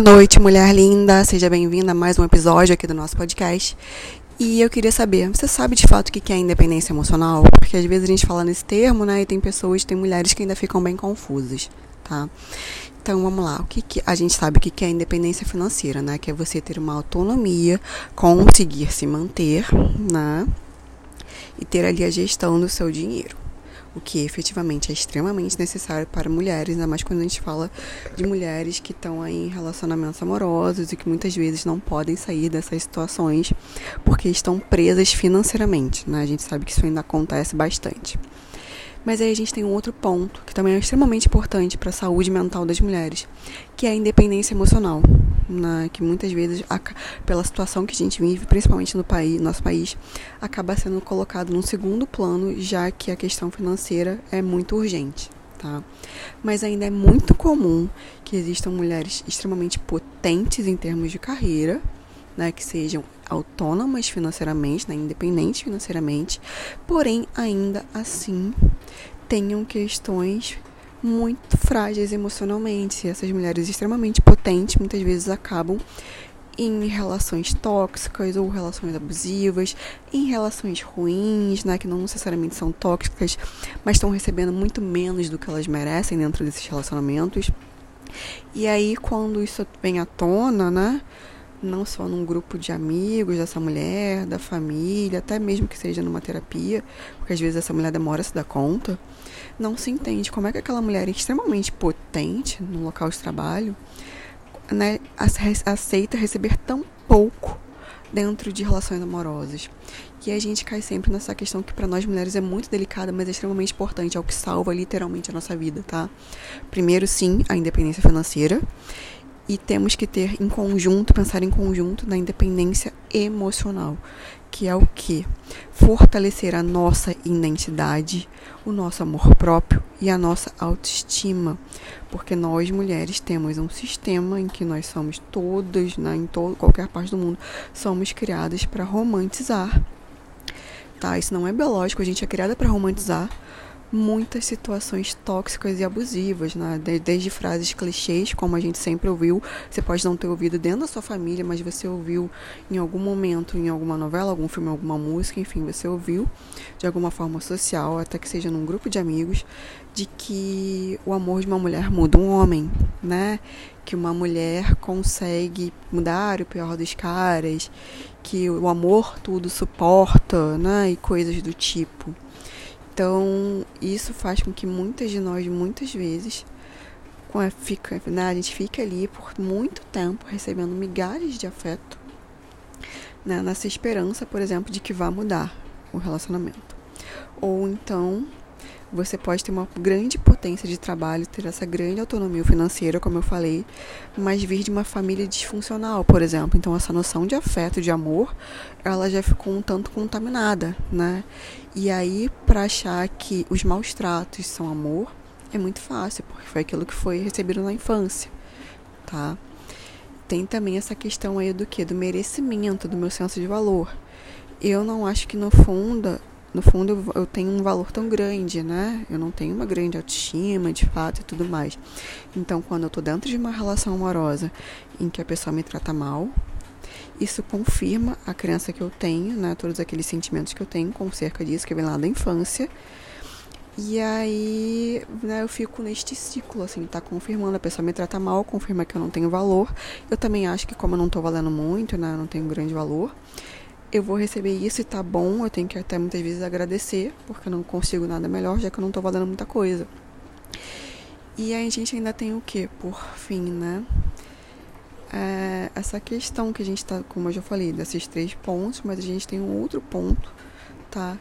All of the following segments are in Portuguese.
Boa noite, mulher linda. Seja bem-vinda a mais um episódio aqui do nosso podcast. E eu queria saber, você sabe de fato o que é independência emocional? Porque às vezes a gente fala nesse termo, né? E tem pessoas, tem mulheres que ainda ficam bem confusas, tá? Então vamos lá, o que, que a gente sabe o que é independência financeira, né? Que é você ter uma autonomia, conseguir se manter, né? E ter ali a gestão do seu dinheiro o que efetivamente é extremamente necessário para mulheres, ainda mais quando a gente fala de mulheres que estão em relacionamentos amorosos e que muitas vezes não podem sair dessas situações porque estão presas financeiramente, né? A gente sabe que isso ainda acontece bastante. Mas aí a gente tem um outro ponto que também é extremamente importante para a saúde mental das mulheres, que é a independência emocional, né? que muitas vezes, pela situação que a gente vive, principalmente no país, nosso país, acaba sendo colocado num segundo plano, já que a questão financeira é muito urgente. Tá? Mas ainda é muito comum que existam mulheres extremamente potentes em termos de carreira, né, que sejam autônomas financeiramente, né, independentes financeiramente, porém ainda assim tenham questões muito frágeis emocionalmente. Essas mulheres extremamente potentes muitas vezes acabam em relações tóxicas ou relações abusivas, em relações ruins, né, que não necessariamente são tóxicas, mas estão recebendo muito menos do que elas merecem dentro desses relacionamentos. E aí, quando isso vem à tona, né, não só num grupo de amigos dessa mulher, da família, até mesmo que seja numa terapia, porque às vezes essa mulher demora a se dar conta, não se entende como é que aquela mulher é extremamente potente no local de trabalho, né, aceita receber tão pouco dentro de relações amorosas. E a gente cai sempre nessa questão que para nós mulheres é muito delicada, mas é extremamente importante, é o que salva literalmente a nossa vida, tá? Primeiro, sim, a independência financeira e temos que ter em conjunto, pensar em conjunto na independência emocional, que é o que? Fortalecer a nossa identidade, o nosso amor próprio e a nossa autoestima. Porque nós mulheres temos um sistema em que nós somos todas, né, em todo, qualquer parte do mundo, somos criadas para romantizar. Tá? Isso não é biológico, a gente é criada para romantizar muitas situações tóxicas e abusivas, né? Desde frases clichês, como a gente sempre ouviu, você pode não ter ouvido dentro da sua família, mas você ouviu em algum momento, em alguma novela, algum filme, alguma música, enfim, você ouviu de alguma forma social, até que seja num grupo de amigos, de que o amor de uma mulher muda um homem, né? Que uma mulher consegue mudar o pior dos caras, que o amor tudo suporta, né? E coisas do tipo. Então, isso faz com que muitas de nós, muitas vezes, fica, né, a gente fica ali por muito tempo recebendo migalhas de afeto, né, nessa esperança, por exemplo, de que vá mudar o relacionamento. Ou então, você pode ter uma grande potência de trabalho, ter essa grande autonomia financeira, como eu falei, mas vir de uma família disfuncional, por exemplo. Então, essa noção de afeto, de amor, ela já ficou um tanto contaminada, né? E aí, para achar que os maus tratos são amor, é muito fácil, porque foi aquilo que foi recebido na infância, tá? Tem também essa questão aí do que? Do merecimento, do meu senso de valor. Eu não acho que no fundo no fundo eu, eu, tenho um valor tão grande, né? Eu não tenho uma grande autoestima, de fato, e tudo mais. Então, quando eu tô dentro de uma relação amorosa em que a pessoa me trata mal, isso confirma a crença que eu tenho, né? Todos aqueles sentimentos que eu tenho com cerca disso, que vem lá da infância. E aí, né, eu fico neste ciclo, assim, tá confirmando, a pessoa me trata mal, confirma que eu não tenho valor. Eu também acho que como eu não tô valendo muito, né, eu não tenho grande valor, eu vou receber isso e tá bom, eu tenho que até muitas vezes agradecer, porque eu não consigo nada melhor, já que eu não tô valendo muita coisa. E aí a gente ainda tem o que, por fim, né? É essa questão que a gente tá, como eu já falei, desses três pontos, mas a gente tem um outro ponto, tá?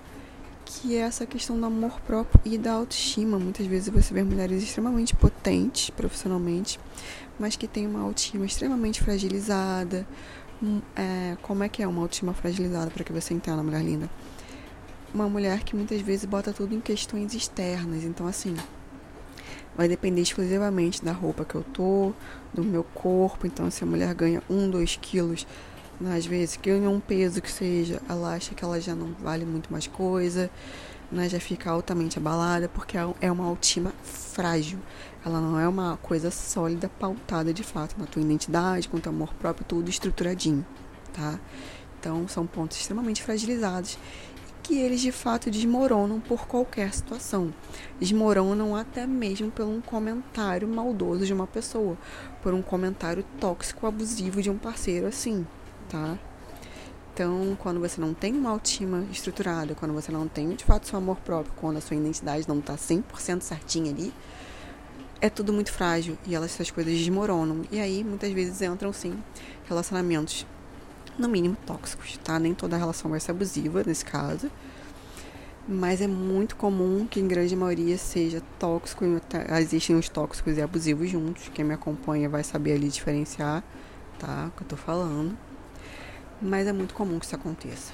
Que é essa questão do amor próprio e da autoestima. Muitas vezes você vê mulheres extremamente potentes profissionalmente, mas que têm uma autoestima extremamente fragilizada, é, como é que é uma autoestima fragilizada para que você entenda, mulher linda? Uma mulher que muitas vezes bota tudo em questões externas. Então, assim, vai depender exclusivamente da roupa que eu tô, do meu corpo. Então, se a mulher ganha um, dois quilos, às vezes ganha um peso que seja, ela acha que ela já não vale muito mais coisa. né, já fica altamente abalada porque é, é uma autoestima frágil. Ela não é uma coisa sólida, pautada de fato na tua identidade, com teu amor próprio, tudo estruturadinho, tá? Então são pontos extremamente fragilizados que eles de fato desmoronam por qualquer situação. Desmoronam até mesmo por um comentário maldoso de uma pessoa, por um comentário tóxico, abusivo de um parceiro assim, tá? Então, quando você não tem uma autoestima estruturada, quando você não tem de fato seu amor próprio, quando a sua identidade não está 100% certinha ali, é tudo muito frágil e elas, essas coisas desmoronam. E aí, muitas vezes entram sim relacionamentos no mínimo tóxicos, tá? Nem toda relação vai ser abusiva nesse caso. Mas é muito comum que em grande maioria seja tóxico, existem os tóxicos e abusivos juntos. Quem me acompanha vai saber ali diferenciar, tá? O que eu tô falando. Mas é muito comum que isso aconteça.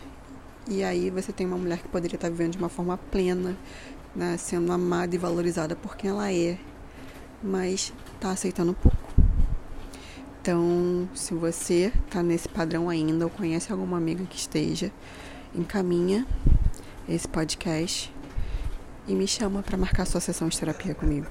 E aí você tem uma mulher que poderia estar vivendo de uma forma plena, né? sendo amada e valorizada por quem ela é, mas tá aceitando pouco. Então, se você tá nesse padrão ainda ou conhece alguma amiga que esteja, encaminha esse podcast e me chama para marcar sua sessão de terapia comigo.